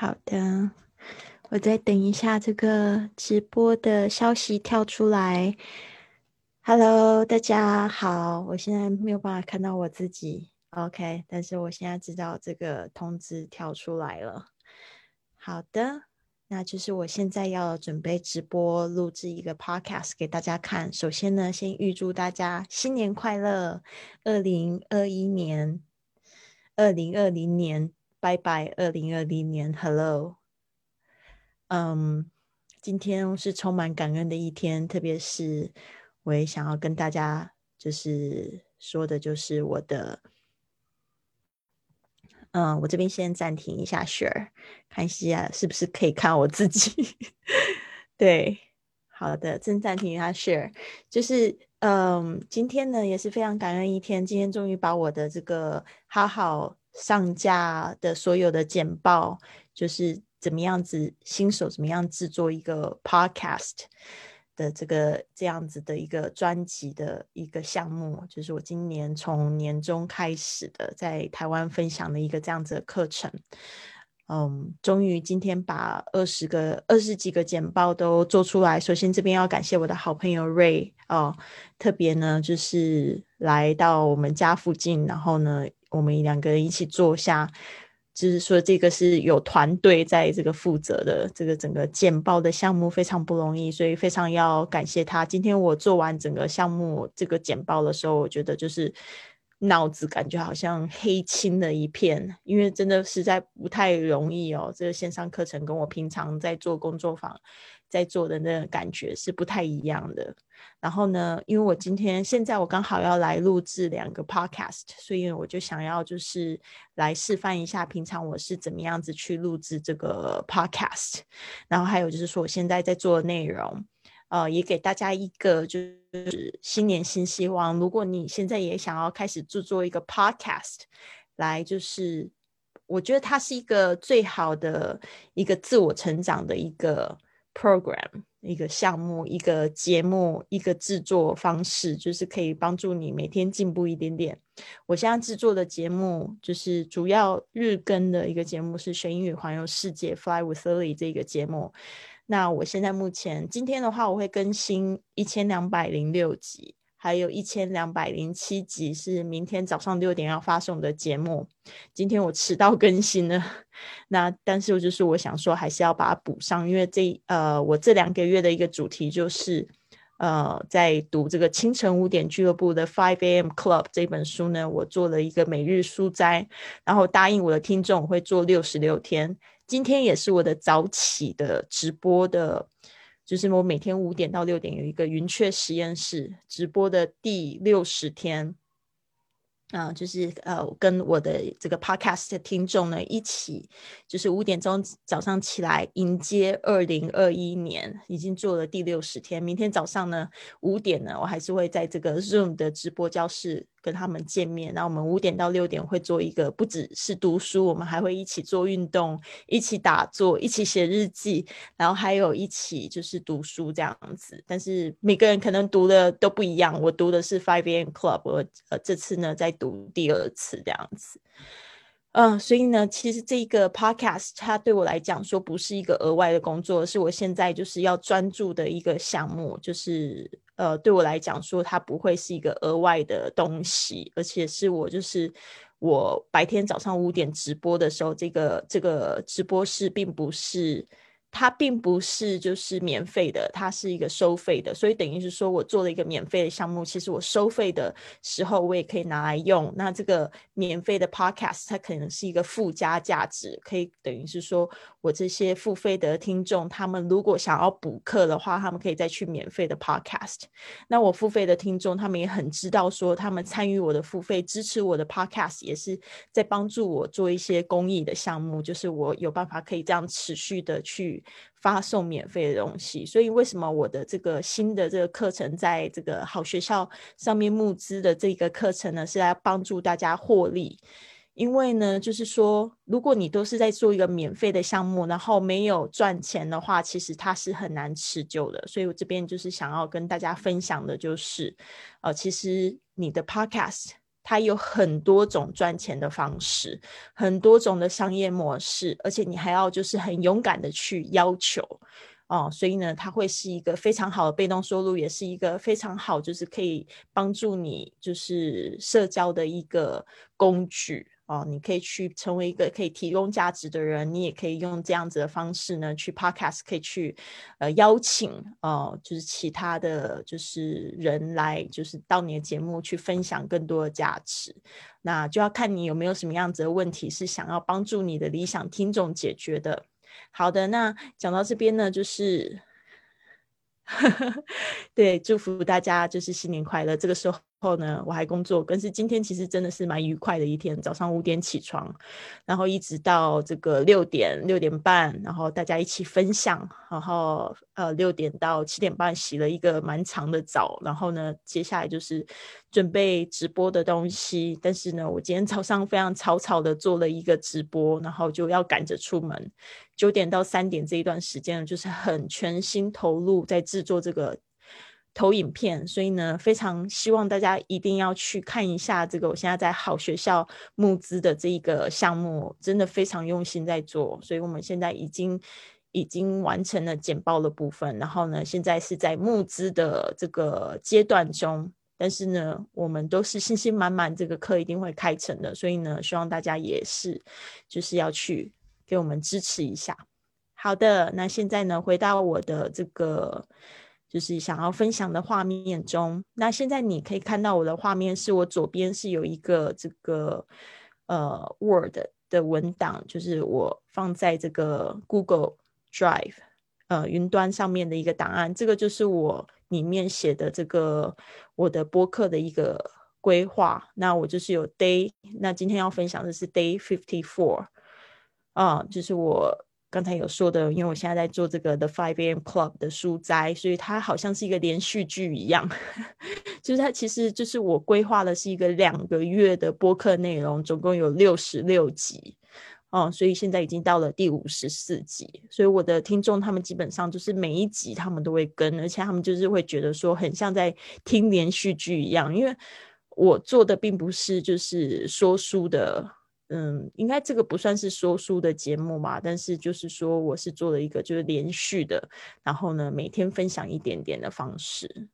好的，我再等一下这个直播的消息跳出来。Hello，大家好，我现在没有办法看到我自己，OK，但是我现在知道这个通知跳出来了。好的，那就是我现在要准备直播录制一个 Podcast 给大家看。首先呢，先预祝大家新年快乐，二零二一年，二零二零年。拜拜，二零二零年，Hello。嗯，今天是充满感恩的一天，特别是我也想要跟大家就是说的，就是我的，嗯，我这边先暂停一下，Share，看一下是不是可以看我自己。对，好的，正暂停一下，Share，就是嗯，今天呢也是非常感恩一天，今天终于把我的这个好好。上架的所有的简报，就是怎么样子新手怎么样制作一个 podcast 的这个这样子的一个专辑的一个项目，就是我今年从年中开始的，在台湾分享的一个这样子的课程。嗯，终于今天把二十个二十几个简报都做出来。首先这边要感谢我的好朋友 Ray 哦，特别呢就是来到我们家附近，然后呢。我们两个人一起坐下，就是说这个是有团队在这个负责的，这个整个简报的项目非常不容易，所以非常要感谢他。今天我做完整个项目这个简报的时候，我觉得就是脑子感觉好像黑青了一片，因为真的实在不太容易哦。这个线上课程跟我平常在做工作坊。在做的那个感觉是不太一样的。然后呢，因为我今天现在我刚好要来录制两个 podcast，所以我就想要就是来示范一下平常我是怎么样子去录制这个 podcast。然后还有就是说我现在在做的内容，呃，也给大家一个就是新年新希望。如果你现在也想要开始制作一个 podcast，来就是我觉得它是一个最好的一个自我成长的一个。Program 一个项目，一个节目，一个制作方式，就是可以帮助你每天进步一点点。我现在制作的节目就是主要日更的一个节目，是学英语环游世界 Fly with Lily 这个节目。那我现在目前今天的话，我会更新一千两百零六集。还有一千两百零七集是明天早上六点要发送的节目，今天我迟到更新了，那但是我就是我想说还是要把它补上，因为这呃我这两个月的一个主题就是呃在读这个清晨五点俱乐部的 Five A.M. Club 这本书呢，我做了一个每日书斋，然后答应我的听众会做六十六天，今天也是我的早起的直播的。就是我每天五点到六点有一个云雀实验室直播的第六十天。啊，就是呃，跟我的这个 podcast 听众呢一起，就是五点钟早上起来迎接二零二一年，已经做了第六十天。明天早上呢五点呢，我还是会在这个 Zoom 的直播教室跟他们见面。那我们五点到六点会做一个，不只是读书，我们还会一起做运动，一起打坐，一起写日记，然后还有一起就是读书这样子。但是每个人可能读的都不一样。我读的是 Five A.M. Club，我呃这次呢在。读第二次这样子，嗯，所以呢，其实这个 podcast 它对我来讲说不是一个额外的工作，是我现在就是要专注的一个项目，就是呃，对我来讲说它不会是一个额外的东西，而且是我就是我白天早上五点直播的时候，这个这个直播室并不是。它并不是就是免费的，它是一个收费的，所以等于是说我做了一个免费的项目，其实我收费的时候我也可以拿来用。那这个免费的 podcast 它可能是一个附加价值，可以等于是说我这些付费的听众，他们如果想要补课的话，他们可以再去免费的 podcast。那我付费的听众，他们也很知道说，他们参与我的付费，支持我的 podcast，也是在帮助我做一些公益的项目，就是我有办法可以这样持续的去。发送免费的东西，所以为什么我的这个新的这个课程在这个好学校上面募资的这个课程呢，是来帮助大家获利？因为呢，就是说，如果你都是在做一个免费的项目，然后没有赚钱的话，其实它是很难持久的。所以我这边就是想要跟大家分享的，就是呃，其实你的 podcast。它有很多种赚钱的方式，很多种的商业模式，而且你还要就是很勇敢的去要求。哦，所以呢，它会是一个非常好的被动收入，也是一个非常好，就是可以帮助你就是社交的一个工具哦。你可以去成为一个可以提供价值的人，你也可以用这样子的方式呢，去 podcast 可以去呃邀请哦，就是其他的就是人来，就是到你的节目去分享更多的价值。那就要看你有没有什么样子的问题是想要帮助你的理想听众解决的。好的，那讲到这边呢，就是 对，祝福大家就是新年快乐。这个时候。后呢，我还工作，但是今天其实真的是蛮愉快的一天。早上五点起床，然后一直到这个六点六点半，然后大家一起分享，然后呃六点到七点半洗了一个蛮长的澡，然后呢，接下来就是准备直播的东西。但是呢，我今天早上非常草草的做了一个直播，然后就要赶着出门。九点到三点这一段时间呢，就是很全心投入在制作这个。投影片，所以呢，非常希望大家一定要去看一下这个。我现在在好学校募资的这一个项目，真的非常用心在做。所以我们现在已经已经完成了简报的部分，然后呢，现在是在募资的这个阶段中。但是呢，我们都是信心满满，这个课一定会开成的。所以呢，希望大家也是就是要去给我们支持一下。好的，那现在呢，回到我的这个。就是想要分享的画面中，那现在你可以看到我的画面，是我左边是有一个这个呃 Word 的文档，就是我放在这个 Google Drive 呃云端上面的一个档案，这个就是我里面写的这个我的播客的一个规划。那我就是有 Day，那今天要分享的是 Day Fifty Four，啊，就是我。刚才有说的，因为我现在在做这个 The Five A.M. Club 的书斋，所以它好像是一个连续剧一样。就是它其实就是我规划的是一个两个月的播客内容，总共有六十六集哦，所以现在已经到了第五十四集。所以我的听众他们基本上就是每一集他们都会跟，而且他们就是会觉得说很像在听连续剧一样，因为我做的并不是就是说书的。嗯，应该这个不算是说书的节目嘛，但是就是说我是做了一个就是连续的，然后呢每天分享一点点的方式，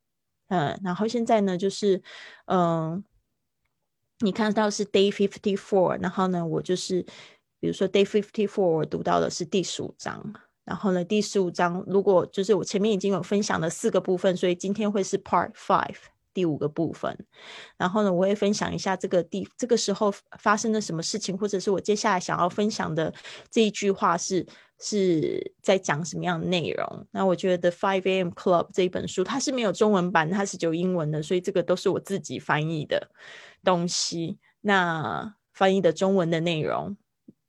嗯，然后现在呢就是嗯，你看到是 day fifty four，然后呢我就是比如说 day fifty four 我读到的是第十五章，然后呢第十五章如果就是我前面已经有分享了四个部分，所以今天会是 part five。第五个部分，然后呢，我会分享一下这个地这个时候发生了什么事情，或者是我接下来想要分享的这一句话是是在讲什么样的内容。那我觉得《The Five A.M. Club》这一本书它是没有中文版，它是只有英文的，所以这个都是我自己翻译的东西。那翻译的中文的内容，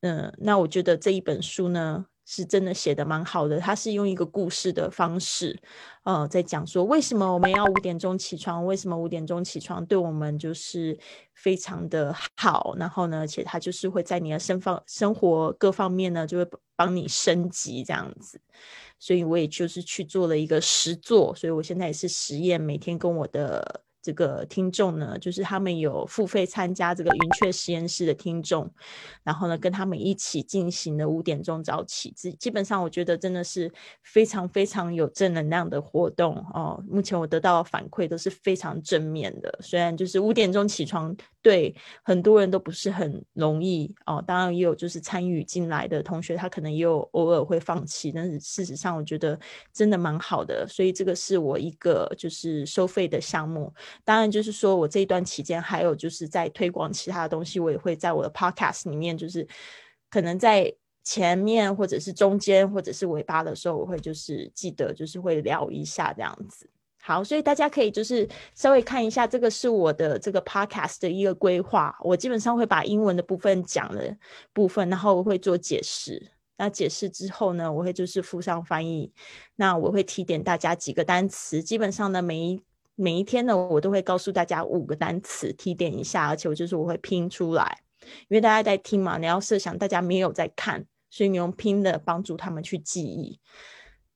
嗯，那我觉得这一本书呢。是真的写的蛮好的，他是用一个故事的方式，呃，在讲说为什么我们要五点钟起床，为什么五点钟起床对我们就是非常的好，然后呢，而且他就是会在你的生方生活各方面呢，就会帮你升级这样子，所以我也就是去做了一个实做，所以我现在也是实验，每天跟我的。这个听众呢，就是他们有付费参加这个云雀实验室的听众，然后呢，跟他们一起进行的五点钟早起，基本上我觉得真的是非常非常有正能量的活动哦。目前我得到的反馈都是非常正面的，虽然就是五点钟起床对很多人都不是很容易哦，当然也有就是参与进来的同学，他可能也有偶尔会放弃，但是事实上我觉得真的蛮好的，所以这个是我一个就是收费的项目。当然，就是说我这一段期间，还有就是在推广其他的东西，我也会在我的 podcast 里面，就是可能在前面或者是中间或者是尾巴的时候，我会就是记得就是会聊一下这样子。好，所以大家可以就是稍微看一下，这个是我的这个 podcast 的一个规划。我基本上会把英文的部分讲的部分，然后我会做解释。那解释之后呢，我会就是附上翻译。那我会提点大家几个单词。基本上呢，每一每一天呢，我都会告诉大家五个单词，提点一下，而且我就是我会拼出来，因为大家在听嘛，你要设想大家没有在看，所以你用拼的帮助他们去记忆。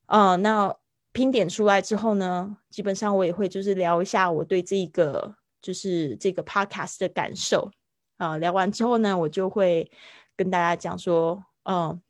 呃，那拼点出来之后呢，基本上我也会就是聊一下我对这个就是这个 podcast 的感受啊。聊完之后呢，我就会跟大家讲说，嗯，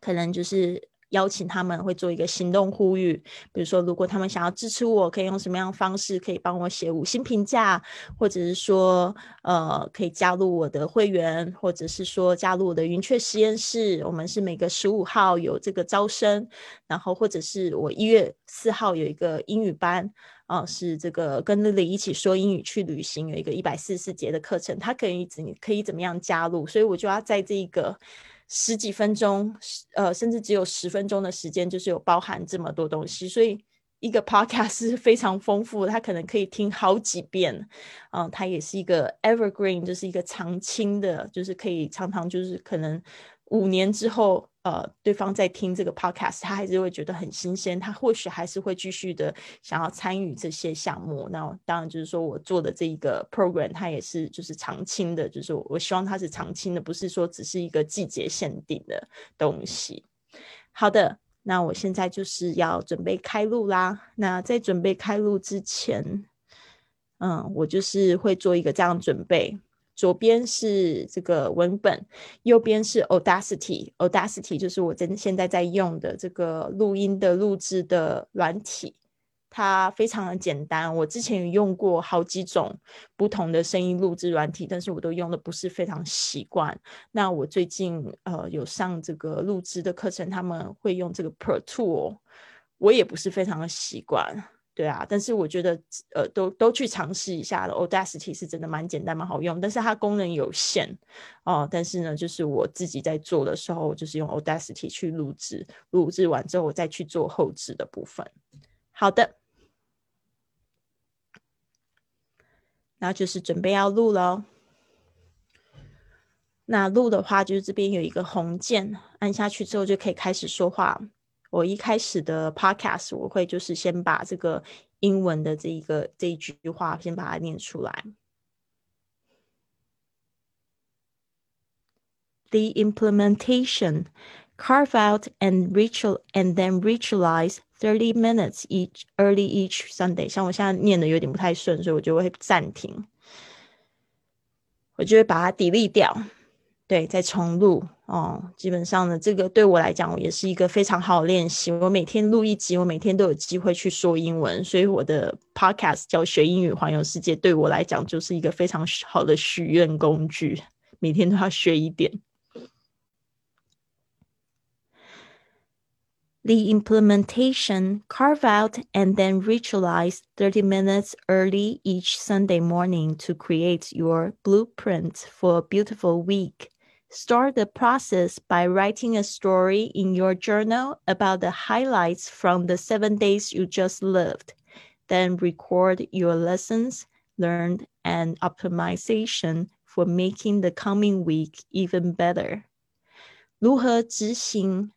可能就是。邀请他们会做一个行动呼吁，比如说，如果他们想要支持我，可以用什么样的方式？可以帮我写五星评价，或者是说，呃，可以加入我的会员，或者是说加入我的云雀实验室。我们是每个十五号有这个招生，然后或者是我一月四号有一个英语班，啊，是这个跟丽丽一起说英语去旅行，有一个一百四十四节的课程，他可以怎可以怎么样加入？所以我就要在这个。十几分钟，呃，甚至只有十分钟的时间，就是有包含这么多东西，所以一个 podcast 是非常丰富，它可能可以听好几遍，嗯，它也是一个 evergreen，就是一个常青的，就是可以常常就是可能。五年之后，呃，对方在听这个 podcast，他还是会觉得很新鲜，他或许还是会继续的想要参与这些项目。那当然就是说我做的这一个 program，它也是就是常青的，就是我希望它是常青的，不是说只是一个季节限定的东西。好的，那我现在就是要准备开录啦。那在准备开录之前，嗯，我就是会做一个这样准备。左边是这个文本，右边是 Audacity。Audacity 就是我真现在在用的这个录音的录制的软体，它非常的简单。我之前有用过好几种不同的声音录制软体，但是我都用的不是非常习惯。那我最近呃有上这个录制的课程，他们会用这个 Pro Tool，我也不是非常的习惯。对啊，但是我觉得，呃，都都去尝试一下了。Audacity 是真的蛮简单、蛮好用，但是它功能有限哦。但是呢，就是我自己在做的时候，就是用 Audacity 去录制，录制完之后我再去做后置的部分。好的，然后就是准备要录了。那录的话，就是这边有一个红键，按下去之后就可以开始说话。我一开始的 podcast 我会就是先把这个英文的这一个这一句话先把它念出来。The implementation carve out and ritual and then ritualize thirty minutes each early each Sunday。像我现在念的有点不太顺，所以我就会暂停，我就会把它 delete 掉。对，再重录哦。基本上呢，这个对我来讲也是一个非常好的练习。我每天录一集，我每天都有机会去说英文，所以我的 podcast 教学英语环游世界，对我来讲就是一个非常好的许愿工具。每天都要学一点。The implementation carve out and then ritualize 30 minutes early each Sunday morning to create your blueprint for a beautiful week. Start the process by writing a story in your journal about the highlights from the seven days you just lived. Then record your lessons learned and optimization for making the coming week even better. 如何执行？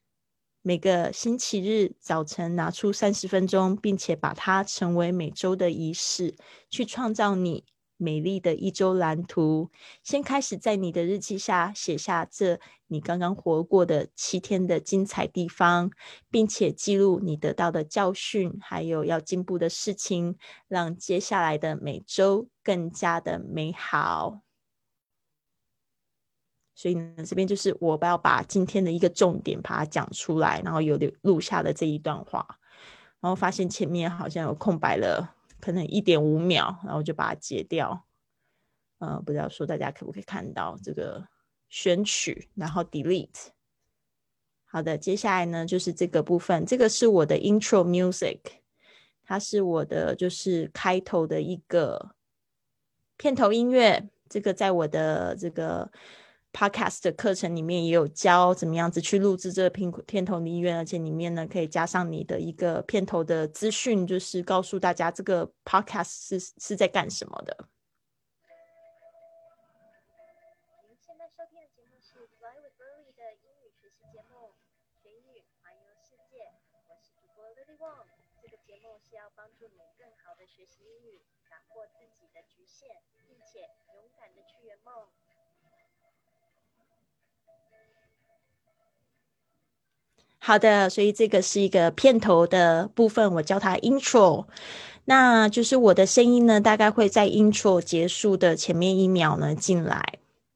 每个星期日早晨拿出三十分钟，并且把它成为每周的仪式，去创造你 美丽的一周蓝图，先开始在你的日记下写下这你刚刚活过的七天的精彩地方，并且记录你得到的教训，还有要进步的事情，让接下来的每周更加的美好。所以呢，这边就是我要把今天的一个重点把它讲出来，然后有留录下的这一段话，然后发现前面好像有空白了。可能一点五秒，然后就把它截掉。呃，不知道说大家可不可以看到这个选取，然后 delete。好的，接下来呢就是这个部分，这个是我的 intro music，它是我的就是开头的一个片头音乐。这个在我的这个。Podcast 的课程里面也有教怎么样子去录制这个片片头的音乐，而且里面呢可以加上你的一个片头的资讯，就是告诉大家这个 Podcast 是是在干什么的。您现在收听的节目是 Fly with Lily 的英语学习节目《学英语环游世界》，我是主播 Lily Wong。这个节目是要帮助你更好的学习英语，打破自己的局限，并且勇敢的去圆梦。好的，所以这个是一个片头的部分，我叫它 intro。那就是我的声音呢，大概会在 intro 结束的前面一秒呢进来，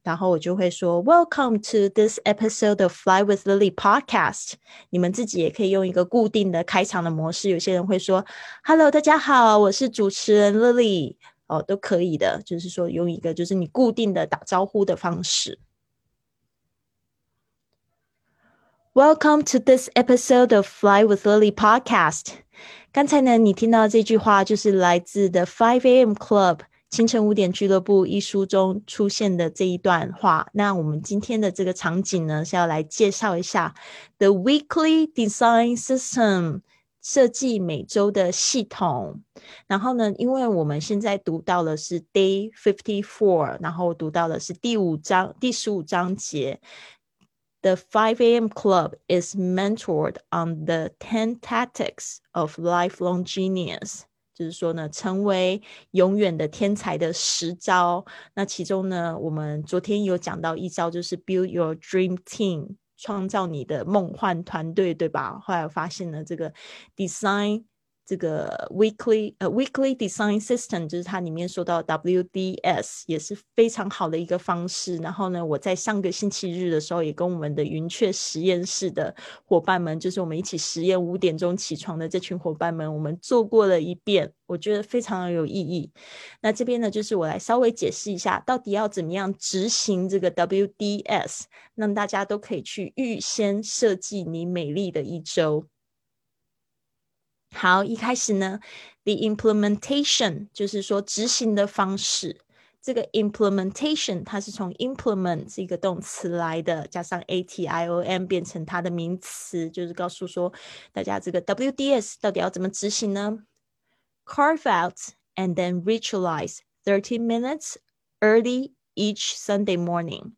然后我就会说 Welcome to this episode of Fly with Lily podcast。你们自己也可以用一个固定的开场的模式。有些人会说 Hello，大家好，我是主持人 Lily，哦，都可以的。就是说用一个就是你固定的打招呼的方式。Welcome to this episode of Fly with Lily podcast。刚才呢，你听到这句话就是来自的 Five A.M. Club 清晨五点俱乐部一书中出现的这一段话。那我们今天的这个场景呢，是要来介绍一下 The Weekly Design System 设计每周的系统。然后呢，因为我们现在读到的是 Day Fifty Four，然后读到的是第五章第十五章节。The 5 a.m. Club is mentored on the 10 tactics of lifelong genius，就是说呢，成为永远的天才的十招。那其中呢，我们昨天有讲到一招，就是 build your dream team，创造你的梦幻团队，对吧？后来发现了这个 design。这个 weekly 呃 weekly design system 就是它里面说到 WDS 也是非常好的一个方式。然后呢，我在上个星期日的时候也跟我们的云雀实验室的伙伴们，就是我们一起实验五点钟起床的这群伙伴们，我们做过了一遍，我觉得非常有意义。那这边呢，就是我来稍微解释一下，到底要怎么样执行这个 WDS，让大家都可以去预先设计你美丽的一周。好，一开始呢，the implementation 就是说执行的方式。这个 implementation 它是从 implement 这个动词来的，加上 a t i o n 变成它的名词，就是告诉说大家这个 WDS 到底要怎么执行呢？Carve out and then ritualize thirty minutes early each Sunday morning.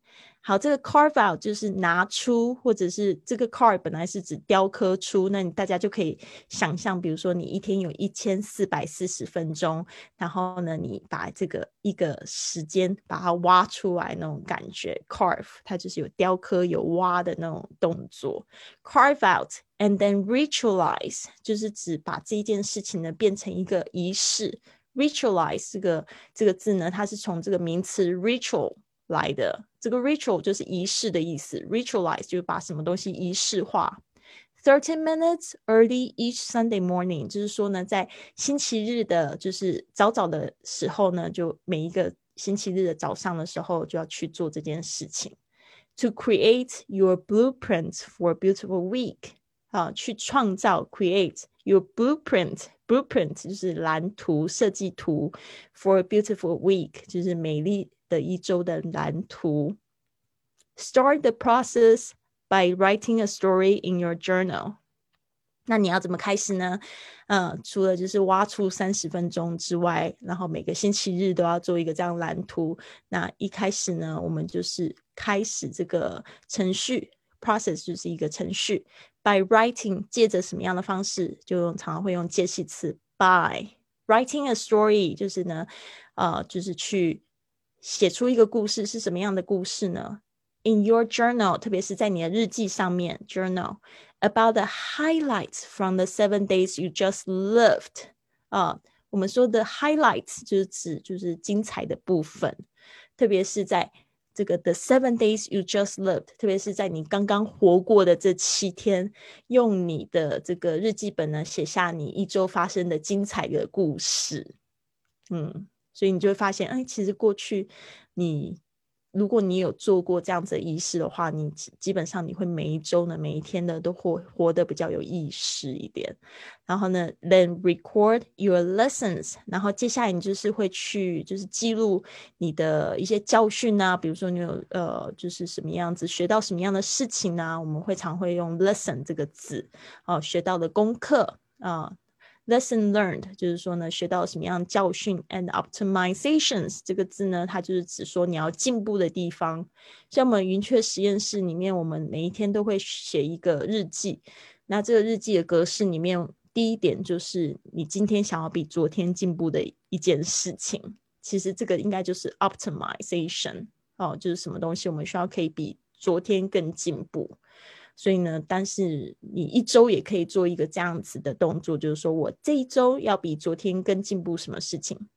好，这个 carve out 就是拿出，或者是这个 carve 本来是指雕刻出，那你大家就可以想象，比如说你一天有一千四百四十分钟，然后呢，你把这个一个时间把它挖出来那种感觉，carve 它就是有雕刻有挖的那种动作，carve out and then ritualize 就是指把这件事情呢变成一个仪式，ritualize 这个这个字呢，它是从这个名词 ritual。来的这个 ritual 就是仪式的意思，ritualize 就是把什么东西仪式化。Thirty minutes early each Sunday morning，就是说呢，在星期日的，就是早早的时候呢，就每一个星期日的早上的时候就要去做这件事情。To create your blueprint for a beautiful week，啊，去创造 create your blueprint，blueprint 就是蓝图设计图，for a beautiful week 就是美丽。 的一周的蓝图。Start the process by writing a story in your journal。那你要怎么开始呢？呃，除了就是挖出三十分钟之外，然后每个星期日都要做一个这样蓝图。那一开始呢，我们就是开始这个程序，process 就是一个程序。By writing，借着什么样的方式？就用常常会用介系词 by writing a story，就是呢，呃，就是去。写出一个故事是什么样的故事呢？In your journal，特别是在你的日记上面，journal about the highlights from the seven days you just lived。啊，我们说的 highlights 就是指就是精彩的部分，特别是在这个 the seven days you just lived，特别是在你刚刚活过的这七天，用你的这个日记本呢写下你一周发生的精彩的故事。嗯。所以你就会发现，哎，其实过去你，如果你有做过这样子的仪式的话，你基本上你会每一周呢，每一天的都活活得比较有意识一点。然后呢，then record your lessons，然后接下来你就是会去就是记录你的一些教训啊，比如说你有呃就是什么样子学到什么样的事情呢？我们会常会用 lesson 这个字，哦，学到的功课啊。Lesson learned 就是说呢，学到什么样教训，and optimizations 这个字呢，它就是指说你要进步的地方。像我们云雀实验室里面，我们每一天都会写一个日记。那这个日记的格式里面，第一点就是你今天想要比昨天进步的一件事情。其实这个应该就是 optimization 哦，就是什么东西我们需要可以比昨天更进步。所以呢，但是你一周也可以做一个这样子的动作，就是说我这一周要比昨天更进步什么事情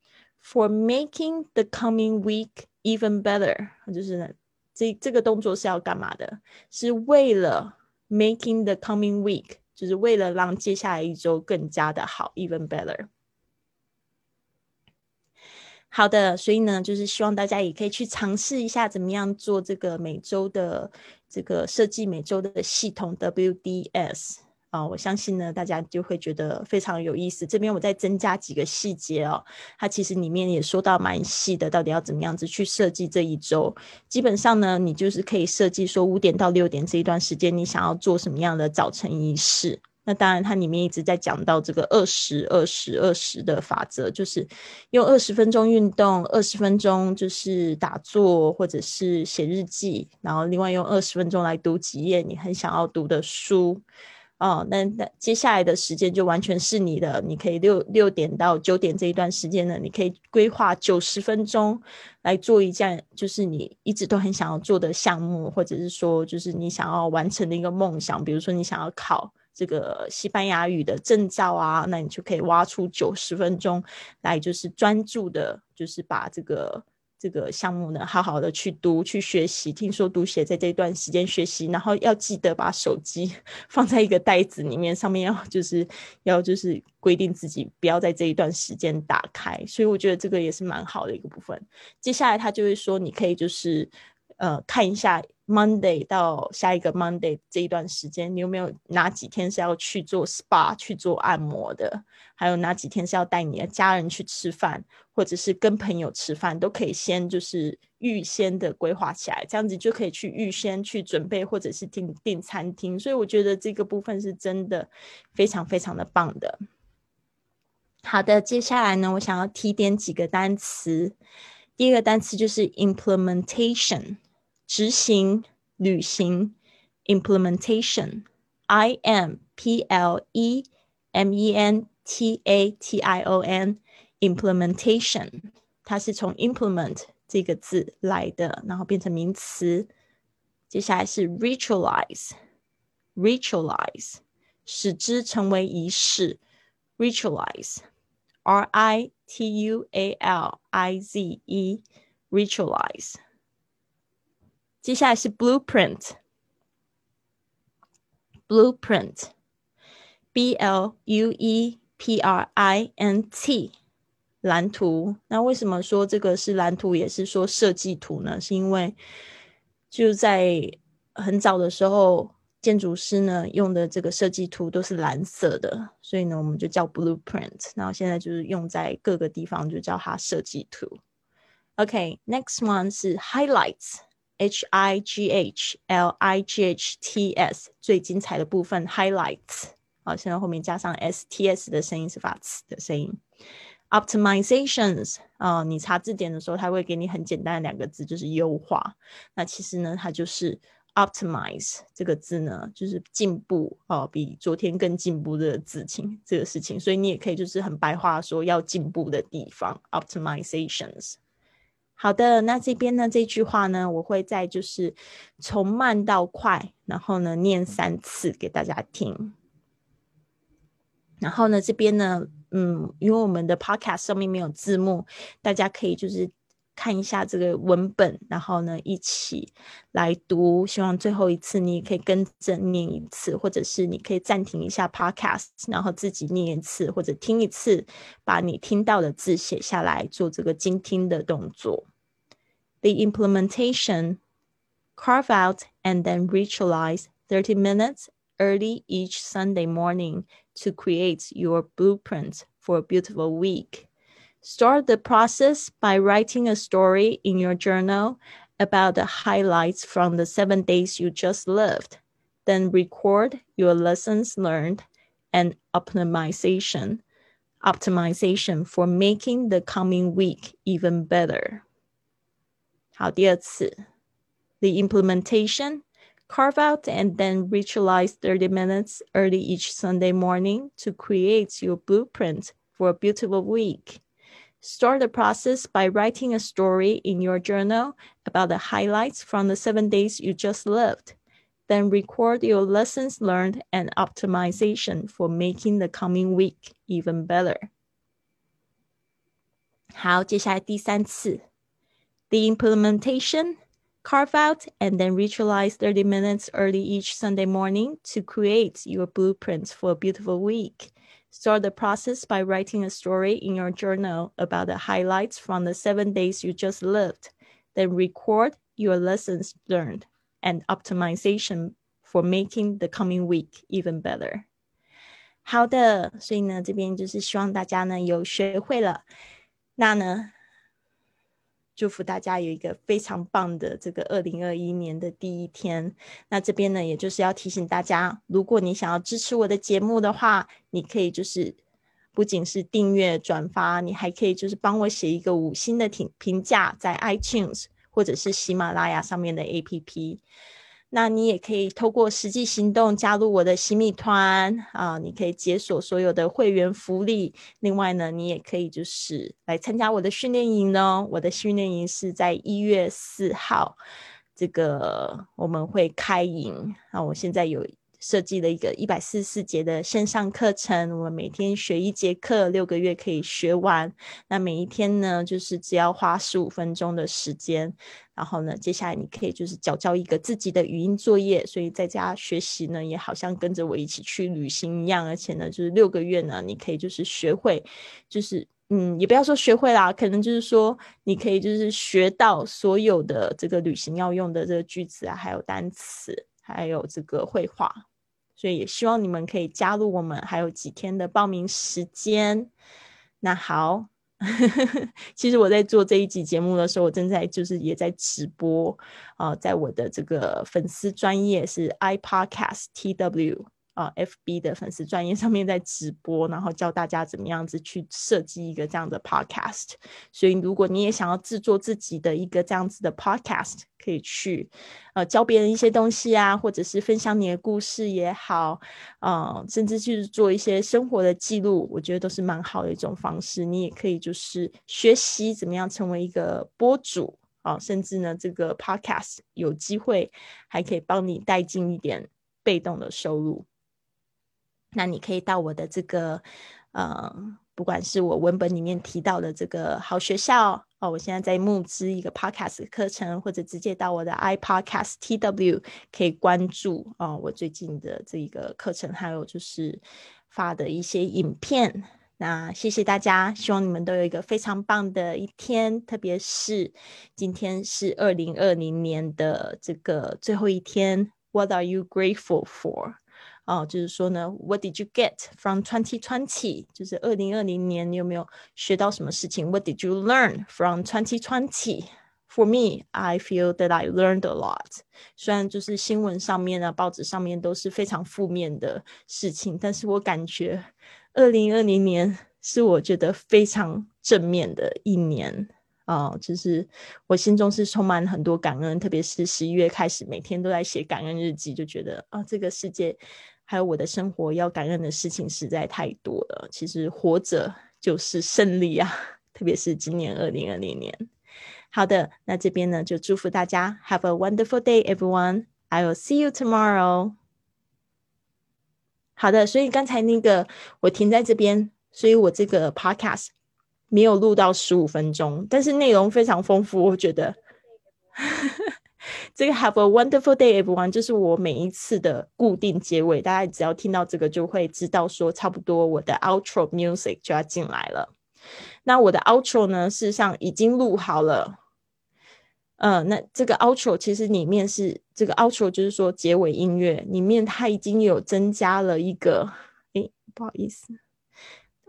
？For making the coming week even better，就是这这个动作是要干嘛的？是为了 making the coming week，就是为了让接下来一周更加的好，even better。好的，所以呢，就是希望大家也可以去尝试一下，怎么样做这个每周的这个设计每周的系统 WDS 啊，我相信呢，大家就会觉得非常有意思。这边我再增加几个细节哦，它其实里面也说到蛮细的，到底要怎么样子去设计这一周。基本上呢，你就是可以设计说五点到六点这一段时间，你想要做什么样的早晨仪式。那当然，它里面一直在讲到这个二十二十二十的法则，就是用二十分钟运动，二十分钟就是打坐或者是写日记，然后另外用二十分钟来读几页你很想要读的书。哦，那那接下来的时间就完全是你的，你可以六六点到九点这一段时间呢，你可以规划九十分钟来做一件就是你一直都很想要做的项目，或者是说就是你想要完成的一个梦想，比如说你想要考。这个西班牙语的证照啊，那你就可以挖出九十分钟来，就是专注的，就是把这个这个项目呢，好好的去读、去学习。听说读写在这段时间学习，然后要记得把手机 放在一个袋子里面，上面要就是要就是规定自己不要在这一段时间打开。所以我觉得这个也是蛮好的一个部分。接下来他就会说，你可以就是呃看一下。Monday 到下一个 Monday 这一段时间，你有没有哪几天是要去做 SPA 去做按摩的？还有哪几天是要带你的家人去吃饭，或者是跟朋友吃饭，都可以先就是预先的规划起来，这样子就可以去预先去准备，或者是订订餐厅。所以我觉得这个部分是真的非常非常的棒的。好的，接下来呢，我想要提点几个单词。第一个单词就是 implementation。执行、履行，implementation，i m p l e m e n t a t i o n，implementation，它是从 implement 这个字来的，然后变成名词。接下来是 ritualize，ritualize，使之成为仪式，ritualize，r i t u a l i z e，ritualize。接下来是 blueprint，blueprint，b l u e p r i n t，蓝图。那为什么说这个是蓝图，也是说设计图呢？是因为就在很早的时候，建筑师呢用的这个设计图都是蓝色的，所以呢我们就叫 blueprint。然后现在就是用在各个地方，就叫它设计图。OK，next one 是 highlights。H I G H L I G H T S 最精彩的部分 highlights 好，现在后面加上 S T S 的声音是发词的声音。Optimizations 啊，你查字典的时候，它会给你很简单的两个字，就是优化。那其实呢，它就是 optimize 这个字呢，就是进步哦，比昨天更进步的事情，这个事情。所以你也可以就是很白话说要进步的地方，optimizations。好的，那这边呢？这句话呢，我会在就是从慢到快，然后呢念三次给大家听。然后呢，这边呢，嗯，因为我们的 podcast 上面没有字幕，大家可以就是看一下这个文本，然后呢一起来读。希望最后一次你也可以跟着念一次，或者是你可以暂停一下 podcast，然后自己念一次或者听一次，把你听到的字写下来，做这个精听的动作。the implementation, carve out and then ritualize 30 minutes early each Sunday morning to create your blueprint for a beautiful week. Start the process by writing a story in your journal about the highlights from the seven days you just lived. Then record your lessons learned and optimization optimization for making the coming week even better. 好，第二次，the implementation carve out and then ritualize 30 minutes early each Sunday morning to create your blueprint for a beautiful week. Start the process by writing a story in your journal about the highlights from the seven days you just lived. then record your lessons learned and optimization for making the coming week even better. 好，接下来第三次，the implementation Carve out and then ritualize 30 minutes early each Sunday morning to create your blueprints for a beautiful week. Start the process by writing a story in your journal about the highlights from the seven days you just lived. Then record your lessons learned and optimization for making the coming week even better. 好的，所以呢，这边就是希望大家呢有学会了，那呢 祝福大家有一个非常棒的这个二零二一年的第一天。那这边呢，也就是要提醒大家，如果你想要支持我的节目的话，你可以就是不仅是订阅、转发，你还可以就是帮我写一个五星的评评价，在 iTunes 或者是喜马拉雅上面的 APP。那你也可以透过实际行动加入我的新密团啊，你可以解锁所有的会员福利。另外呢，你也可以就是来参加我的训练营哦。我的训练营是在一月四号，这个我们会开营那。我现在有。设计了一个一百四十四节的线上课程，我们每天学一节课，六个月可以学完。那每一天呢，就是只要花十五分钟的时间。然后呢，接下来你可以就是交交一个自己的语音作业，所以在家学习呢，也好像跟着我一起去旅行一样。而且呢，就是六个月呢，你可以就是学会，就是嗯，也不要说学会啦，可能就是说你可以就是学到所有的这个旅行要用的这个句子啊，还有单词，还有这个绘画。所以也希望你们可以加入我们，还有几天的报名时间。那好，其实我在做这一集节目的时候，我正在就是也在直播啊，在我的这个粉丝专业是 iPodcast TW。啊，FB 的粉丝专业上面在直播，然后教大家怎么样子去设计一个这样的 Podcast。所以，如果你也想要制作自己的一个这样子的 Podcast，可以去呃教别人一些东西啊，或者是分享你的故事也好，嗯，甚至就是做一些生活的记录，我觉得都是蛮好的一种方式。你也可以就是学习怎么样成为一个播主啊，甚至呢，这个 Podcast 有机会还可以帮你带进一点被动的收入。那你可以到我的这个，呃，不管是我文本里面提到的这个好学校哦，我现在在募资一个 podcast 课程，或者直接到我的 iPodcast TW 可以关注啊，我最近的这一个课程，还有就是发的一些影片。那谢谢大家，希望你们都有一个非常棒的一天，特别是今天是二零二零年的这个最后一天。What are you grateful for？哦，就是说呢，What did you get from 2020？就是二零二零年，你有没有学到什么事情？What did you learn from 2020？For me, I feel that I learned a lot。虽然就是新闻上面啊、报纸上面都是非常负面的事情，但是我感觉二零二零年是我觉得非常正面的一年啊，就是我心中是充满很多感恩，特别是十一月开始，每天都在写感恩日记，就觉得啊，这个世界。还有我的生活要感恩的事情实在太多了。其实活着就是胜利啊！特别是今年二零二零年。好的，那这边呢就祝福大家，Have a wonderful day, everyone. I will see you tomorrow. 好的，所以刚才那个我停在这边，所以我这个 podcast 没有录到十五分钟，但是内容非常丰富，我觉得。这个 Have a wonderful day, everyone，就是我每一次的固定结尾，大家只要听到这个就会知道说，差不多我的 outro music 就要进来了。那我的 outro 呢，事实上已经录好了。嗯，那这个 outro 其实里面是这个 outro，就是说结尾音乐里面它已经有增加了一个，诶，不好意思，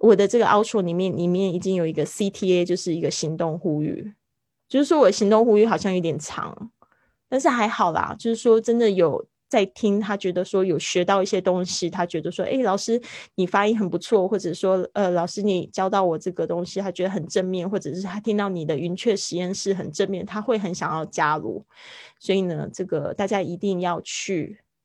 我的这个 outro 里面里面已经有一个 CTA，就是一个行动呼吁，就是说我的行动呼吁好像有点长。但是还好啦，就是说真的有在听，他觉得说有学到一些东西，他觉得说，哎，老师你发音很不错，或者说，呃，老师你教到我这个东西，他觉得很正面，或者是他听到你的云雀实验室很正面，他会很想要加入。所以呢，这个大家一定要去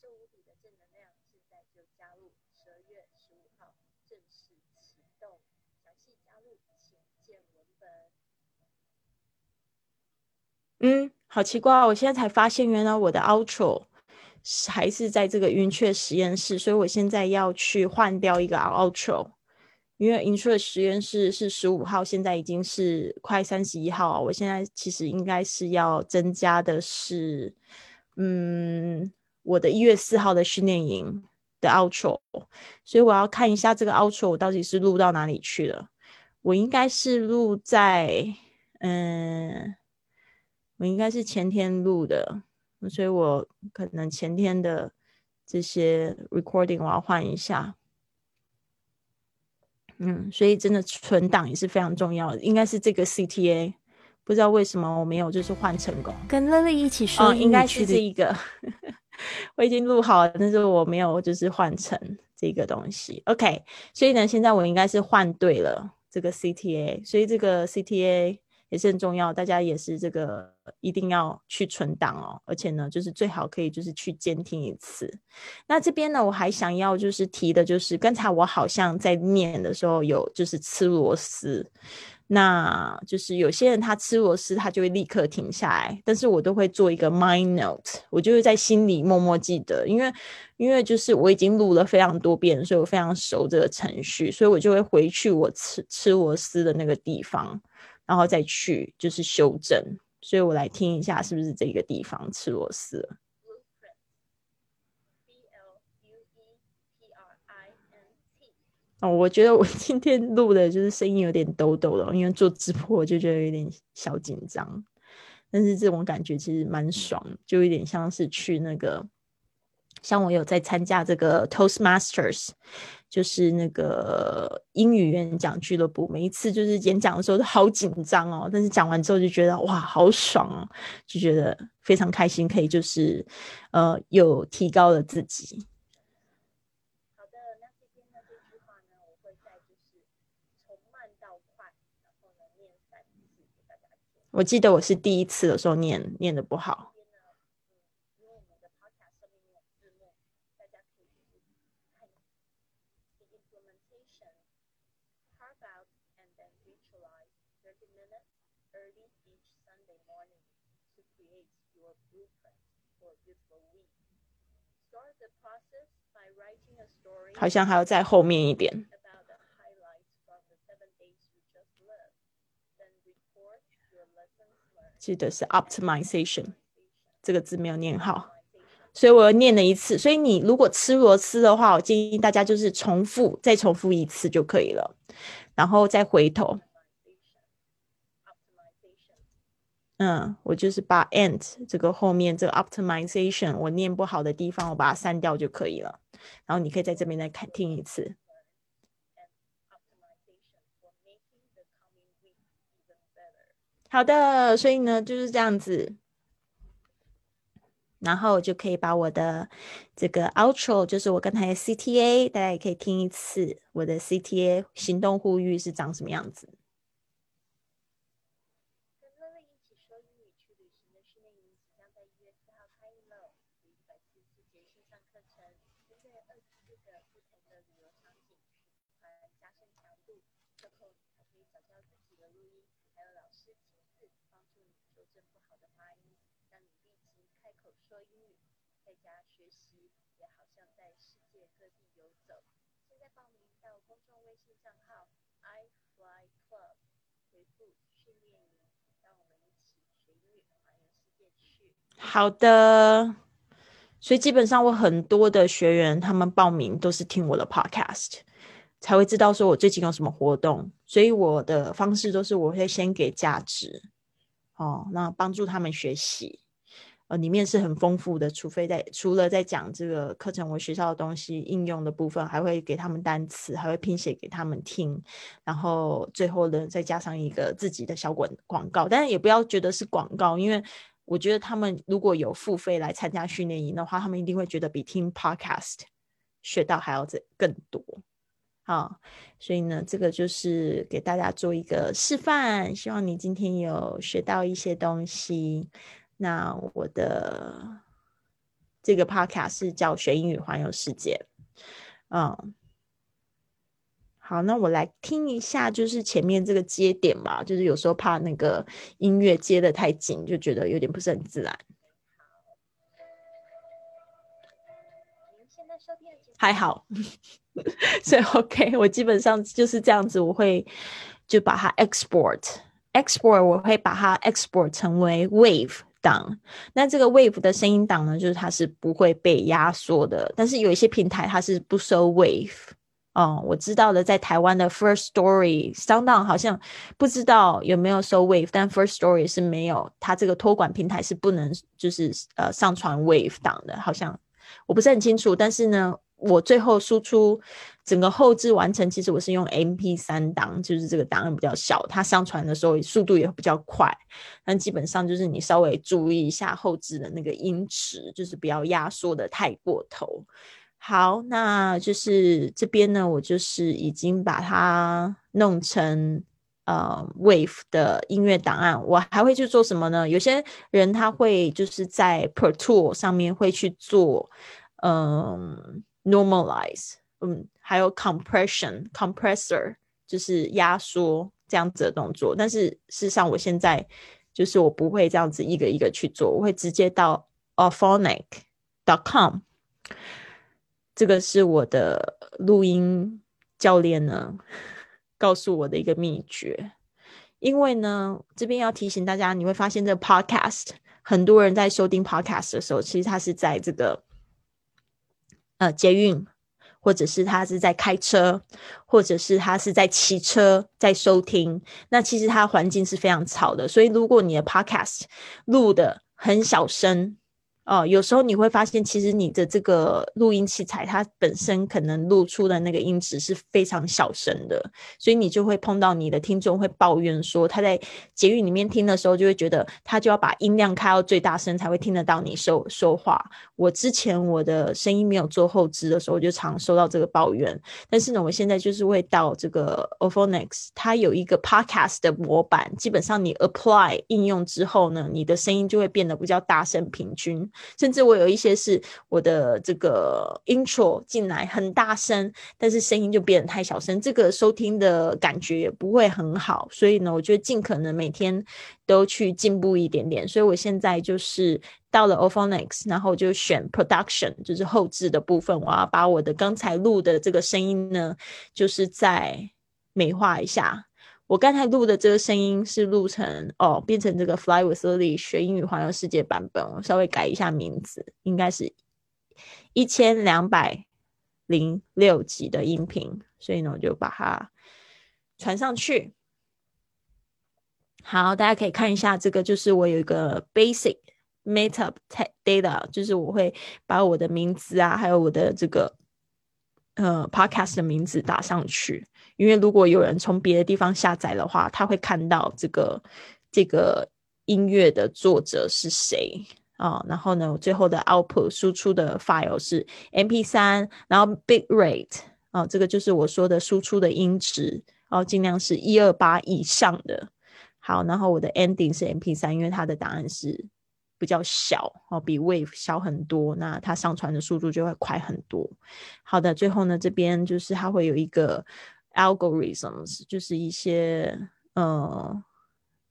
受无比的正能量。现在就加入，十二月十五号正式启动，详细加入请见文本。嗯，好奇怪，我现在才发现，原来我的 outro 还是在这个云雀实验室，所以我现在要去换掉一个 outro。因为云雀实验室是十五号，现在已经是快三十一号。我现在其实应该是要增加的是，嗯，我的一月四号的训练营的 outro，所以我要看一下这个 outro 我到底是录到哪里去了。我应该是录在，嗯，我应该是前天录的，所以我可能前天的这些 recording 我要换一下。嗯，所以真的存档也是非常重要的，应该是这个 CTA，不知道为什么我没有就是换成功。跟乐乐一起说，应该是这一个，我已经录好了，但是我没有就是换成这个东西。OK，所以呢，现在我应该是换对了这个 CTA，所以这个 CTA。也是很重要，大家也是这个一定要去存档哦，而且呢，就是最好可以就是去监听一次。那这边呢，我还想要就是提的，就是刚才我好像在念的时候有就是吃螺丝，那就是有些人他吃螺丝他就会立刻停下来，但是我都会做一个 mind note，我就会在心里默默记得，因为因为就是我已经录了非常多遍，所以我非常熟这个程序，所以我就会回去我吃吃螺丝的那个地方。然后再去就是修正，所以我来听一下是不是这个地方吃螺丝。哦，我觉得我今天录的就是声音有点抖抖的，因为做直播我就觉得有点小紧张，但是这种感觉其实蛮爽，就有点像是去那个。像我有在参加这个 Toastmasters，就是那个英语演讲俱乐部，每一次就是演讲的时候都好紧张哦，但是讲完之后就觉得哇，好爽哦，就觉得非常开心，可以就是呃有提高了自己。好的，那这边呢这句话呢，我会在就是从慢到快，然后呢念三次给大家听。我记得我是第一次的时候念念的不好。好像还要在后面一点。记得是 optimization 这个字没有念好，所以我又念了一次。所以你如果吃螺丝的话，我建议大家就是重复再重复一次就可以了，然后再回头。嗯，我就是把 and 这个后面这个 optimization 我念不好的地方，我把它删掉就可以了。然后你可以在这边再看听一次。好的，所以呢就是这样子，然后就可以把我的这个 outro，就是我刚才的 CTA，大家也可以听一次我的 CTA 行动呼吁是长什么样子。好的，所以基本上我很多的学员他们报名都是听我的 podcast，才会知道说我最近有什么活动。所以我的方式都是我会先给价值，哦，那帮助他们学习。呃，里面是很丰富的，除非在除了在讲这个课程我学校的东西应用的部分，还会给他们单词，还会拼写给他们听，然后最后呢再加上一个自己的小广广告，但是也不要觉得是广告，因为我觉得他们如果有付费来参加训练营的话，他们一定会觉得比听 podcast 学到还要这更多。好，所以呢，这个就是给大家做一个示范，希望你今天有学到一些东西。那我的这个 podcast 是叫学英语环游世界，嗯，好，那我来听一下，就是前面这个接点嘛，就是有时候怕那个音乐接的太紧，就觉得有点不是很自然。还好，所以 OK，我基本上就是这样子，我会就把它 export，export，我会把它 export 成为 wave 档。那这个 wave 的声音档呢，就是它是不会被压缩的。但是有一些平台它是不收 wave。哦，我知道的，在台湾的 First Story、SoundOn 好像不知道有没有收 wave，但 First Story 是没有，它这个托管平台是不能就是呃上传 wave 档的，好像我不是很清楚，但是呢。我最后输出整个后置完成，其实我是用 MP 三档，就是这个档案比较小，它上传的时候速度也比较快。但基本上就是你稍微注意一下后置的那个音质，就是不要压缩的太过头。好，那就是这边呢，我就是已经把它弄成呃 Wave 的音乐档案。我还会去做什么呢？有些人他会就是在 Pro Tool 上面会去做，嗯。normalize，嗯，还有 compression，compressor 就是压缩这样子的动作。但是事实上，我现在就是我不会这样子一个一个去做，我会直接到 auphonic.com，这个是我的录音教练呢告诉我的一个秘诀。因为呢，这边要提醒大家，你会发现这个 podcast 很多人在收听 podcast 的时候，其实他是在这个。呃，捷运，或者是他是在开车，或者是他是在骑车在收听，那其实他环境是非常吵的。所以，如果你的 podcast 录的很小声。哦，有时候你会发现，其实你的这个录音器材它本身可能录出的那个音质是非常小声的，所以你就会碰到你的听众会抱怨说，他在捷运里面听的时候，就会觉得他就要把音量开到最大声才会听得到你说说话。我之前我的声音没有做后置的时候，我就常收到这个抱怨。但是呢，我现在就是会到这个 o p h o n i x 它有一个 Podcast 的模板，基本上你 Apply 应用之后呢，你的声音就会变得比较大声平均。甚至我有一些是我的这个 intro 进来很大声，但是声音就变得太小声，这个收听的感觉也不会很好。所以呢，我觉得尽可能每天都去进步一点点。所以我现在就是到了 o p h o n i x 然后就选 production，就是后置的部分，我要把我的刚才录的这个声音呢，就是再美化一下。我刚才录的这个声音是录成哦，变成这个 Fly with Lily 学英语环游世界版本，我稍微改一下名字，应该是一千两百零六集的音频，所以呢，我就把它传上去。好，大家可以看一下，这个就是我有一个 basic meta data，就是我会把我的名字啊，还有我的这个呃 podcast 的名字打上去。因为如果有人从别的地方下载的话，他会看到这个这个音乐的作者是谁啊？然后呢，最后的 output 输出的 file 是 MP 三，然后 bit rate 啊，这个就是我说的输出的音质哦，尽量是一二八以上的。好，然后我的 ending 是 MP 三，因为它的答案是比较小哦，比 wave 小很多，那它上传的速度就会快很多。好的，最后呢，这边就是它会有一个。algorithms 就是一些呃，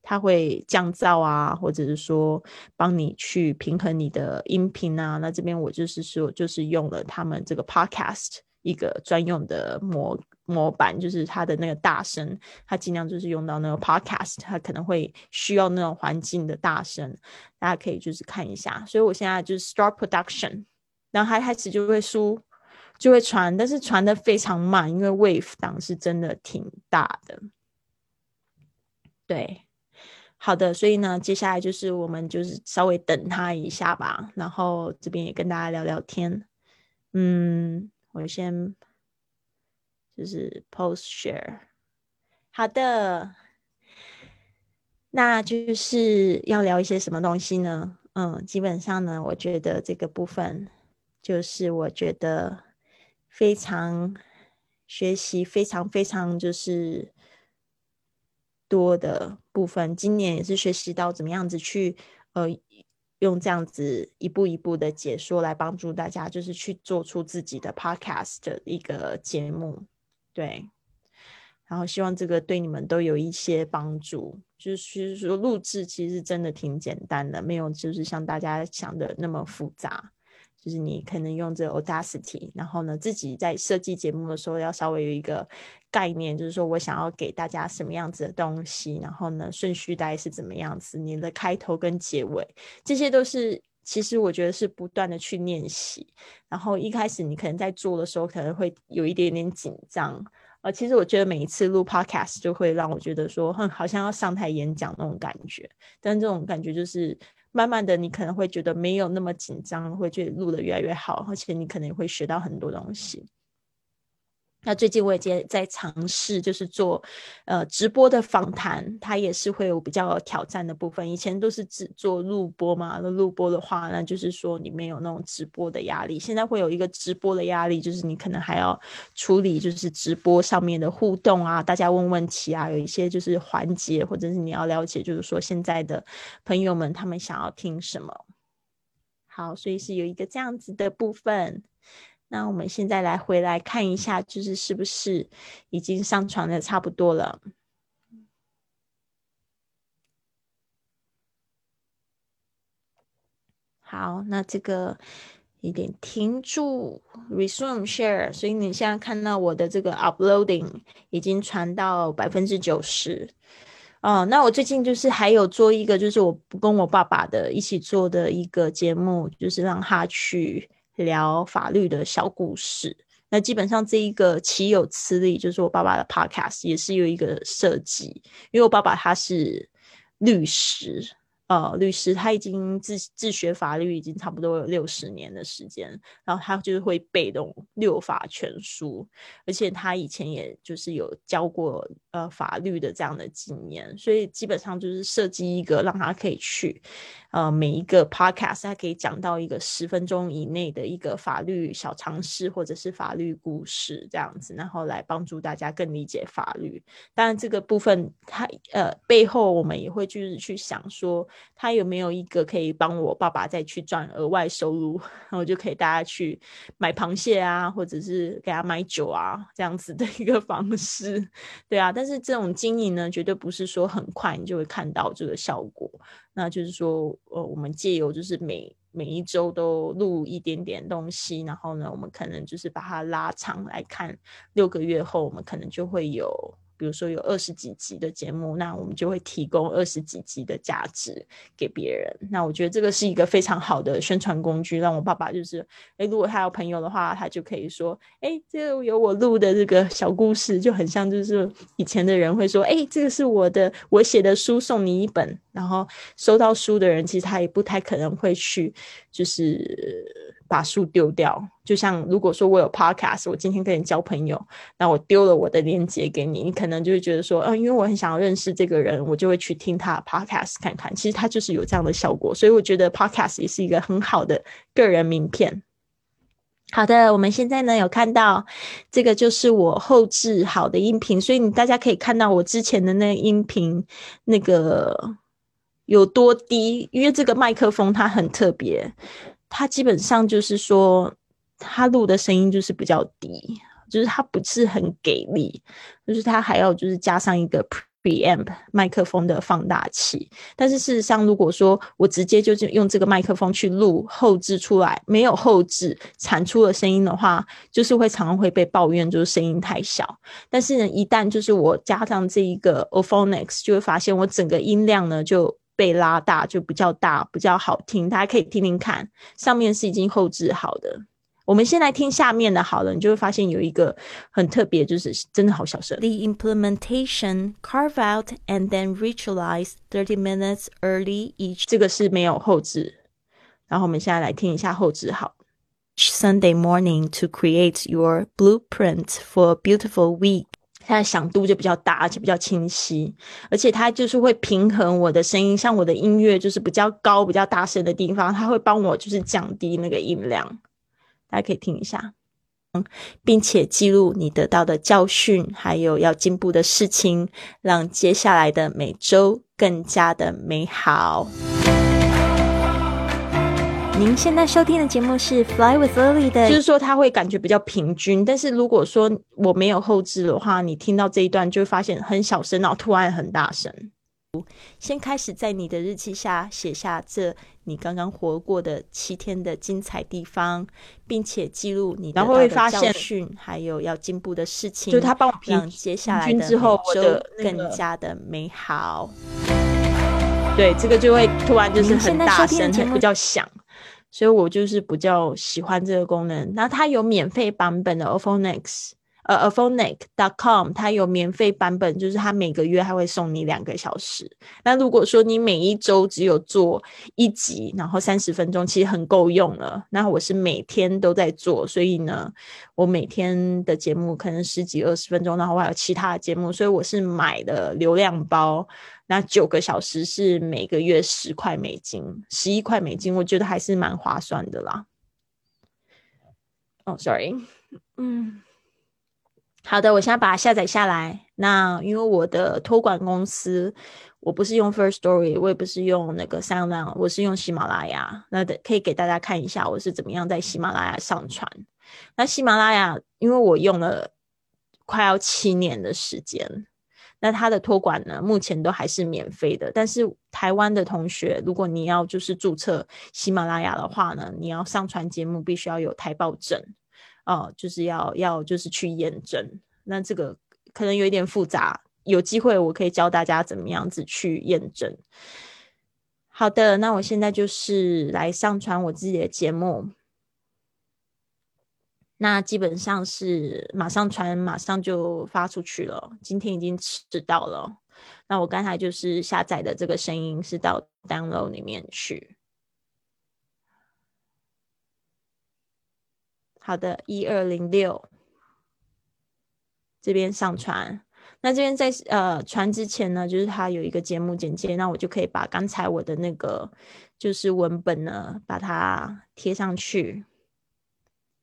它会降噪啊，或者是说帮你去平衡你的音频啊。那这边我就是说，就是用了他们这个 podcast 一个专用的模模板，就是它的那个大声，它尽量就是用到那个 podcast，它可能会需要那种环境的大声，大家可以就是看一下。所以我现在就是 start production，然后它开始就会输。就会传，但是传的非常慢，因为 wave 档是真的挺大的。对，好的，所以呢，接下来就是我们就是稍微等他一下吧，然后这边也跟大家聊聊天。嗯，我先就是 post share。好的，那就是要聊一些什么东西呢？嗯，基本上呢，我觉得这个部分就是我觉得。非常学习非常非常就是多的部分。今年也是学习到怎么样子去呃用这样子一步一步的解说来帮助大家，就是去做出自己的 podcast 的一个节目。对，然后希望这个对你们都有一些帮助。就是说录制其实真的挺简单的，没有就是像大家想的那么复杂。就是你可能用这个 Audacity，然后呢，自己在设计节目的时候要稍微有一个概念，就是说我想要给大家什么样子的东西，然后呢，顺序大概是怎么样子，你的开头跟结尾，这些都是其实我觉得是不断的去练习。然后一开始你可能在做的时候可能会有一点点紧张，呃，其实我觉得每一次录 Podcast 就会让我觉得说，哼，好像要上台演讲那种感觉，但这种感觉就是。慢慢的，你可能会觉得没有那么紧张，会觉得录的越来越好，而且你可能会学到很多东西。那最近我也在在尝试，就是做呃直播的访谈，它也是会有比较挑战的部分。以前都是只做录播嘛，那录播的话，那就是说你没有那种直播的压力。现在会有一个直播的压力，就是你可能还要处理，就是直播上面的互动啊，大家问问题啊，有一些就是环节，或者是你要了解，就是说现在的朋友们他们想要听什么。好，所以是有一个这样子的部分。那我们现在来回来看一下，就是是不是已经上传的差不多了？好，那这个一点停住，resume share。所以你现在看到我的这个 uploading 已经传到百分之九十。哦，那我最近就是还有做一个，就是我跟我爸爸的一起做的一个节目，就是让他去。聊法律的小故事，那基本上这一个岂有此理，就是我爸爸的 podcast 也是有一个设计，因为我爸爸他是律师。呃，律师他已经自自学法律已经差不多有六十年的时间，然后他就是会背懂六法全书，而且他以前也就是有教过呃法律的这样的经验，所以基本上就是设计一个让他可以去呃每一个 podcast 他可以讲到一个十分钟以内的一个法律小常识或者是法律故事这样子，然后来帮助大家更理解法律。当然这个部分他呃背后我们也会就是去想说。他有没有一个可以帮我爸爸再去赚额外收入，然后就可以大家去买螃蟹啊，或者是给他买酒啊，这样子的一个方式，对啊。但是这种经营呢，绝对不是说很快你就会看到这个效果。那就是说，呃，我们借由就是每每一周都录一点点东西，然后呢，我们可能就是把它拉长来看，六个月后我们可能就会有。比如说有二十几集的节目，那我们就会提供二十几集的价值给别人。那我觉得这个是一个非常好的宣传工具，让我爸爸就是，哎，如果他有朋友的话，他就可以说，哎，这个有我录的这个小故事，就很像就是以前的人会说，哎，这个是我的我写的书，送你一本。然后收到书的人，其实他也不太可能会去，就是。把书丢掉，就像如果说我有 podcast，我今天跟你交朋友，那我丢了我的链接给你，你可能就会觉得说，嗯，因为我很想要认识这个人，我就会去听他的 podcast 看看。其实他就是有这样的效果，所以我觉得 podcast 也是一个很好的个人名片。好的，我们现在呢有看到这个就是我后置好的音频，所以你大家可以看到我之前的那音频那个有多低，因为这个麦克风它很特别。它基本上就是说，它录的声音就是比较低，就是它不是很给力，就是它还要就是加上一个 preamp 麦克风的放大器。但是事实上，如果说我直接就是用这个麦克风去录后置出来，没有后置产出的声音的话，就是会常常会被抱怨，就是声音太小。但是呢，一旦就是我加上这一个 Ophonics，就会发现我整个音量呢就。被拉大就比较大，比较好听，大家可以听听看。上面是已经后置好的，我们先来听下面的好了，你就会发现有一个很特别，就是真的好小声。The implementation carve out and then ritualize thirty minutes early each。这个是没有后置，然后我们现在来听一下后置好。Sunday morning to create your blueprint for a beautiful week。 它的响度就比较大，而且比较清晰，而且它就是会平衡我的声音。像我的音乐就是比较高、比较大声的地方，它会帮我就是降低那个音量。大家可以听一下。嗯并且记录你得到的教训，还有要进步的事情，让接下来的每周更加的美好。您现在收听的节目是《Fly with Lily》的，就是说他会感觉比较平均。但是如果说我没有后置的话，你听到这一段就会发现很小声，然后突然很大声。先开始在你的日记下写下这你刚刚活过的七天的精彩地方，并且记录你然后会发现训还有要进步的事情，就他帮我让接下来的之后就更加的美好。对，这个就会突然就是很大声，比较响。所以我就是比较喜欢这个功能。那它有免费版本的 Ophonics，呃 o p h o n i c dot com，它有免费版本，就是它每个月还会送你两个小时。那如果说你每一周只有做一集，然后三十分钟，其实很够用了。那我是每天都在做，所以呢，我每天的节目可能十几二十分钟，然后我还有其他的节目，所以我是买的流量包。那九个小时是每个月十块美金，十一块美金，我觉得还是蛮划算的啦。哦，sorry，嗯，好的，我现在把它下载下来。那因为我的托管公司，我不是用 First Story，我也不是用那个 SoundOn，我是用喜马拉雅。那可以给大家看一下我是怎么样在喜马拉雅上传。那喜马拉雅，因为我用了快要七年的时间。那它的托管呢，目前都还是免费的。但是台湾的同学，如果你要就是注册喜马拉雅的话呢，你要上传节目必须要有台报证，哦，就是要要就是去验证。那这个可能有一点复杂，有机会我可以教大家怎么样子去验证。好的，那我现在就是来上传我自己的节目。那基本上是马上传，马上就发出去了。今天已经迟到了。那我刚才就是下载的这个声音是到 download 里面去。好的，一二零六这边上传。那这边在呃传之前呢，就是它有一个节目简介，那我就可以把刚才我的那个就是文本呢，把它贴上去。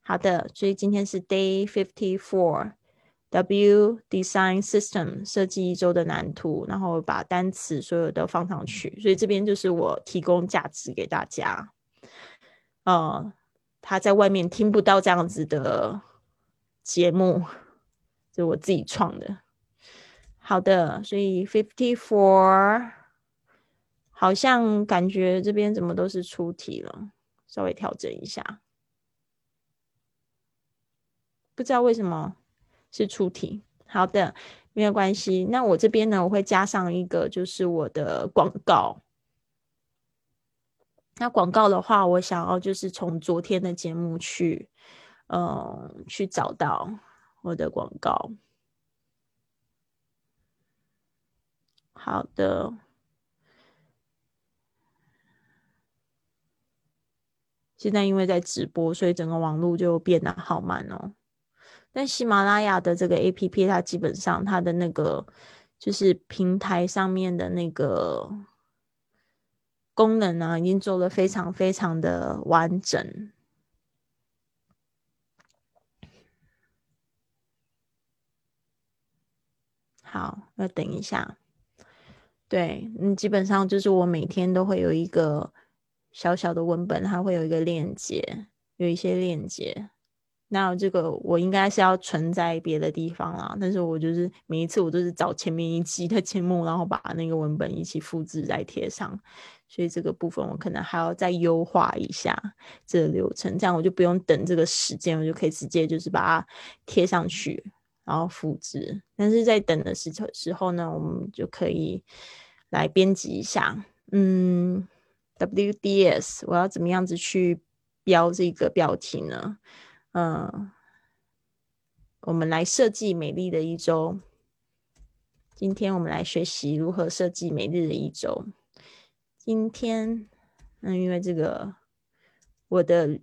好的，所以今天是 Day Fifty Four，W Design System 设计一周的蓝图，然后把单词所有的放上去。所以这边就是我提供价值给大家。呃，他在外面听不到这样子的节目，是我自己创的。好的，所以 Fifty Four 好像感觉这边怎么都是出题了，稍微调整一下。不知道为什么是出题，好的，没有关系。那我这边呢，我会加上一个，就是我的广告。那广告的话，我想要就是从昨天的节目去，嗯，去找到我的广告。好的，现在因为在直播，所以整个网络就变得好慢哦。但喜马拉雅的这个 A P P，它基本上它的那个就是平台上面的那个功能呢，已经做的非常非常的完整。好，要等一下。对，嗯，基本上就是我每天都会有一个小小的文本，它会有一个链接，有一些链接。那这个我应该是要存在别的地方啦，但是我就是每一次我都是找前面一期的节目，然后把那个文本一起复制再贴上，所以这个部分我可能还要再优化一下这个流程，这样我就不用等这个时间，我就可以直接就是把它贴上去，然后复制。但是在等的时时候呢，我们就可以来编辑一下，嗯，WDS 我要怎么样子去标这个标题呢？嗯，我们来设计美丽的一周。今天我们来学习如何设计美丽的一周。今天，嗯，因为这个我的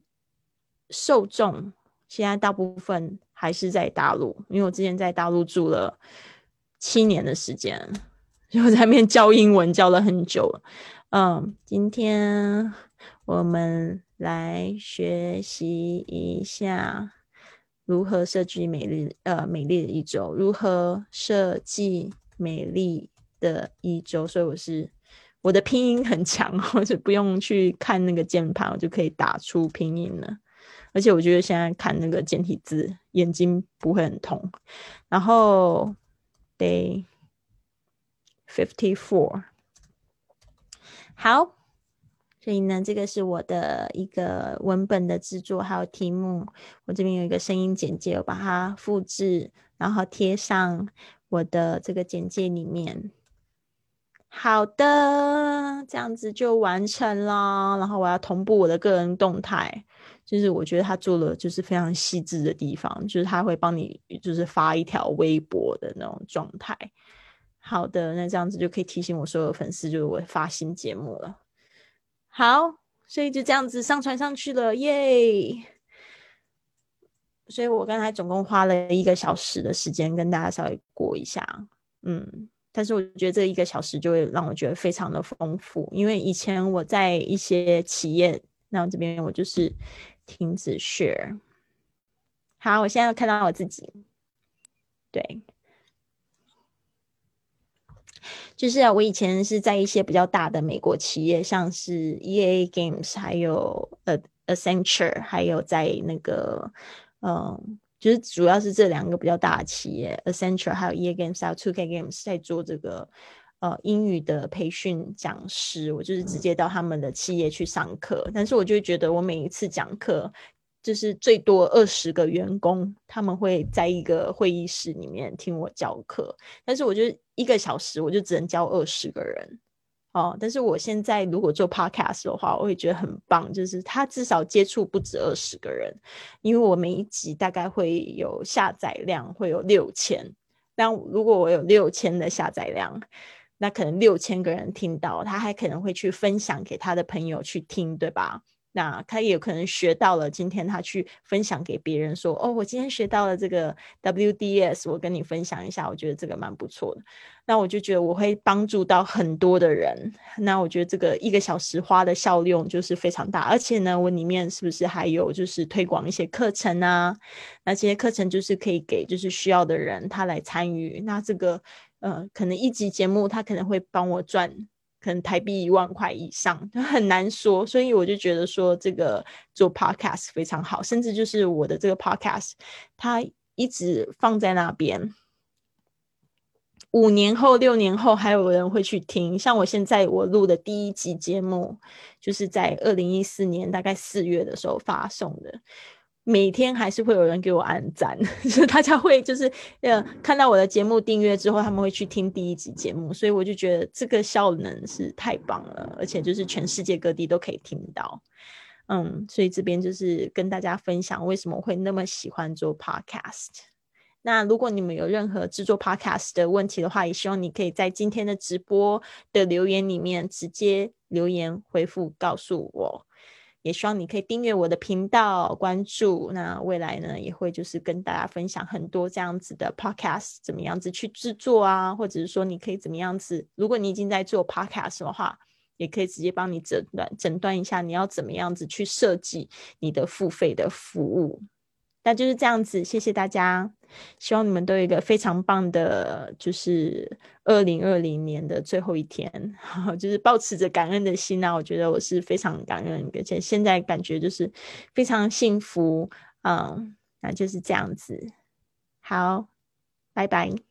受众现在大部分还是在大陆，因为我之前在大陆住了七年的时间，就在那边教英文教了很久了。嗯，今天我们。来学习一下如何设计美丽呃美丽的一周？如何设计美丽的一周？所以我是我的拼音很强，或者不用去看那个键盘，我就可以打出拼音了。而且我觉得现在看那个简体字，眼睛不会很痛。然后 day fifty four，好。所以呢，这个是我的一个文本的制作，还有题目。我这边有一个声音简介，我把它复制，然后贴上我的这个简介里面。好的，这样子就完成了。然后我要同步我的个人动态，就是我觉得他做了就是非常细致的地方，就是他会帮你就是发一条微博的那种状态。好的，那这样子就可以提醒我所有粉丝，就是我发新节目了。好，所以就这样子上传上去了，耶！所以我刚才总共花了一个小时的时间跟大家稍微过一下，嗯，但是我觉得这一个小时就会让我觉得非常的丰富，因为以前我在一些企业，那我这边我就是停止 share。好，我现在看到我自己，对。就是啊，我以前是在一些比较大的美国企业，像是 E A Games，还有呃 Accenture，还有在那个嗯，就是主要是这两个比较大的企业，Accenture 还有 E A Games，还有 Two K Games 在做这个呃英语的培训讲师，我就是直接到他们的企业去上课，但是我就觉得我每一次讲课。就是最多二十个员工，他们会在一个会议室里面听我教课，但是我觉得一个小时我就只能教二十个人哦。但是我现在如果做 podcast 的话，我会觉得很棒，就是他至少接触不止二十个人，因为我每一集大概会有下载量会有六千，那如果我有六千的下载量，那可能六千个人听到，他还可能会去分享给他的朋友去听，对吧？那他也可能学到了，今天他去分享给别人说：“哦，我今天学到了这个 WDS，我跟你分享一下，我觉得这个蛮不错的。”那我就觉得我会帮助到很多的人。那我觉得这个一个小时花的效用就是非常大，而且呢，我里面是不是还有就是推广一些课程啊？那这些课程就是可以给就是需要的人他来参与。那这个呃，可能一集节目他可能会帮我赚。可能台币一万块以上，很难说，所以我就觉得说这个做 podcast 非常好，甚至就是我的这个 podcast，它一直放在那边，五年后、六年后还有人会去听。像我现在我录的第一集节目，就是在二零一四年大概四月的时候发送的。每天还是会有人给我按赞，就大家会就是呃看到我的节目订阅之后，他们会去听第一集节目，所以我就觉得这个效能是太棒了，而且就是全世界各地都可以听到，嗯，所以这边就是跟大家分享为什么会那么喜欢做 podcast。那如果你们有任何制作 podcast 的问题的话，也希望你可以在今天的直播的留言里面直接留言回复告诉我。也希望你可以订阅我的频道，关注。那未来呢，也会就是跟大家分享很多这样子的 podcast，怎么样子去制作啊，或者是说你可以怎么样子。如果你已经在做 podcast 的话，也可以直接帮你诊断诊断一下，你要怎么样子去设计你的付费的服务。那就是这样子，谢谢大家。希望你们都有一个非常棒的，就是二零二零年的最后一天，就是保持着感恩的心啊！我觉得我是非常感恩，而且现在感觉就是非常幸福，嗯，那就是这样子。好，拜拜。